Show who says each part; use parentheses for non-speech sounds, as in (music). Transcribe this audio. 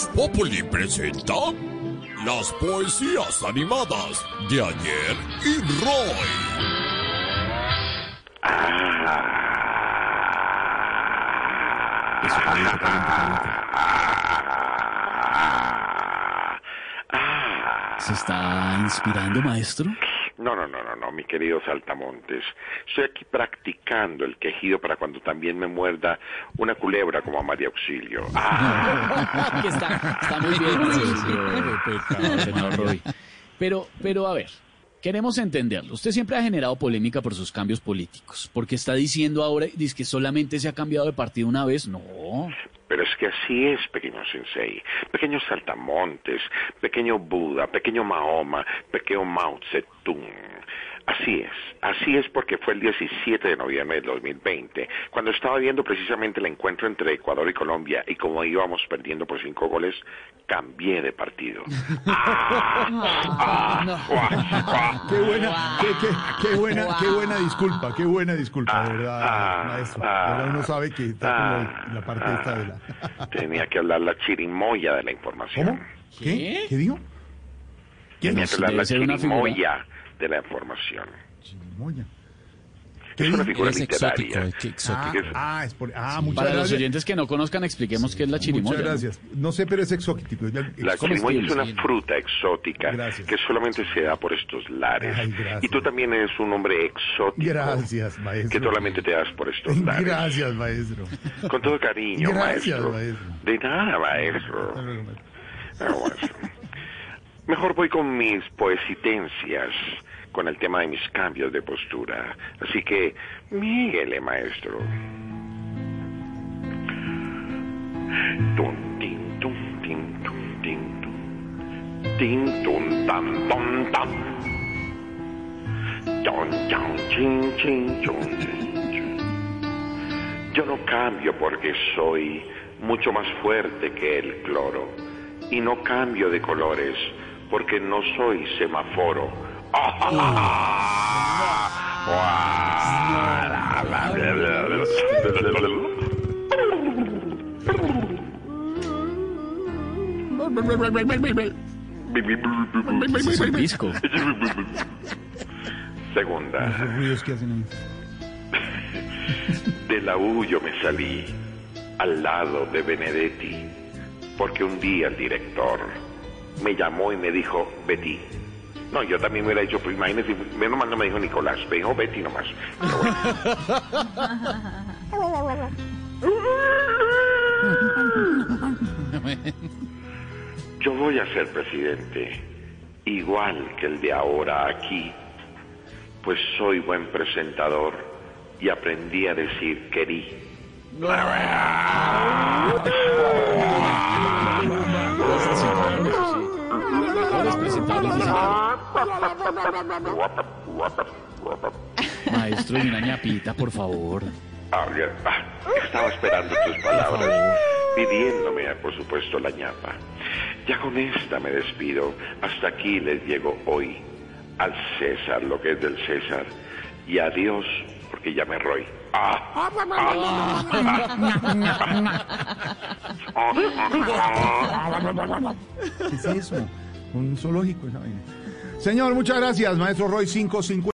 Speaker 1: Voz Populi presenta las poesías animadas de ayer y Roy.
Speaker 2: Eso. ¿Se está inspirando, maestro?
Speaker 3: No, no, no, no, no, mi querido Saltamontes. Estoy aquí practicando el quejido para cuando también me muerda una culebra como a María Auxilio. (laughs) Ah,
Speaker 2: está, está muy bien, señor, señor Roy. Pero, pero a ver, queremos entenderlo. Usted siempre ha generado polémica por sus cambios políticos. porque está diciendo ahora dice que solamente se ha cambiado de partido una vez? No.
Speaker 3: Que así es, pequeño Sensei. Pequeño Saltamontes, pequeño Buda, pequeño Mahoma, pequeño Mao Zedong. Así es, así es porque fue el 17 de noviembre del 2020, cuando estaba viendo precisamente el encuentro entre Ecuador y Colombia y como íbamos perdiendo por cinco goles, cambié de partido. (laughs) Ah, ah,
Speaker 4: Qué buena, qué, qué- qué buena, qué buena disculpa, qué buena disculpa, de verdad,
Speaker 3: ah,
Speaker 4: maestro.
Speaker 3: ah,
Speaker 4: verdad uno sabe que está como
Speaker 3: ah,
Speaker 4: en la parte
Speaker 3: ah.
Speaker 4: esta de la...
Speaker 3: Tenía que hablar la chirimoya de la información.
Speaker 4: ¿Cómo? ¿Qué?
Speaker 2: ¿Qué
Speaker 4: dijo? ¿Quién?
Speaker 2: Debe
Speaker 3: la
Speaker 2: figura.
Speaker 3: chirimoya de la información.
Speaker 4: Chirimoya. ¿Qué
Speaker 3: Es una figura literaria.
Speaker 5: exótico, exótico.
Speaker 4: Ah, ah, es por... Ah, muchas
Speaker 2: Para los oyentes que no conozcan, expliquemos qué es la chirimoya.
Speaker 4: Muchas
Speaker 2: ¿no?
Speaker 4: gracias. No sé, pero es exótico. Ya-
Speaker 3: La
Speaker 4: ¿cómo
Speaker 3: chirimoya es una fruta exótica
Speaker 4: Gracias.
Speaker 3: que solamente se da por estos lares.
Speaker 4: Ay,
Speaker 3: y tú también eres un hombre exótico.
Speaker 4: Gracias, maestro.
Speaker 3: Que solamente te das por estos (laughs) lares.
Speaker 4: Gracias, maestro.
Speaker 3: Con todo cariño,
Speaker 4: Gracias,
Speaker 3: maestro.
Speaker 4: maestro.
Speaker 3: De nada, maestro.
Speaker 4: Luego, maestro.
Speaker 3: Mejor voy con mis poesitencias, con el tema de mis cambios de postura. Así que, míguele, maestro. Tum, tin, tum, tin, tum, tin, tum. Tin, tum, tan, tom, tam. Chon, chon, chin, chin, chon, chin. Yo no cambio porque soy mucho más fuerte que el cloro. Y no cambio de colores porque no soy semáforo.
Speaker 2: Es disco.
Speaker 3: Segunda.
Speaker 4: Ruidos que hacen ahí. (laughs)
Speaker 3: De la U yo me salí al lado de Benedetti, porque un día el director me llamó y me dijo, Betty. No, yo también me hubiera dicho, pues imagínese, menos mal no me dijo Nicolás, me dijo Betty nomás. Pero bueno. (laughs) Yo voy a ser presidente, igual que el de ahora aquí, pues soy buen presentador y aprendí a decir querí. (laughs)
Speaker 2: Ese- Maestro, y una ñapita, por favor.
Speaker 3: Ah, ah, estaba esperando tus palabras, pidiéndome, por supuesto, la ñapa. Ya con esta me despido. Hasta aquí les llego hoy. Al César lo que es del César. Y adiós, porque ya me roy. Ah, (laughs)
Speaker 4: ¿Qué es eso? Un zoológico esa vaina. Señor, muchas gracias, maestro Roy 550.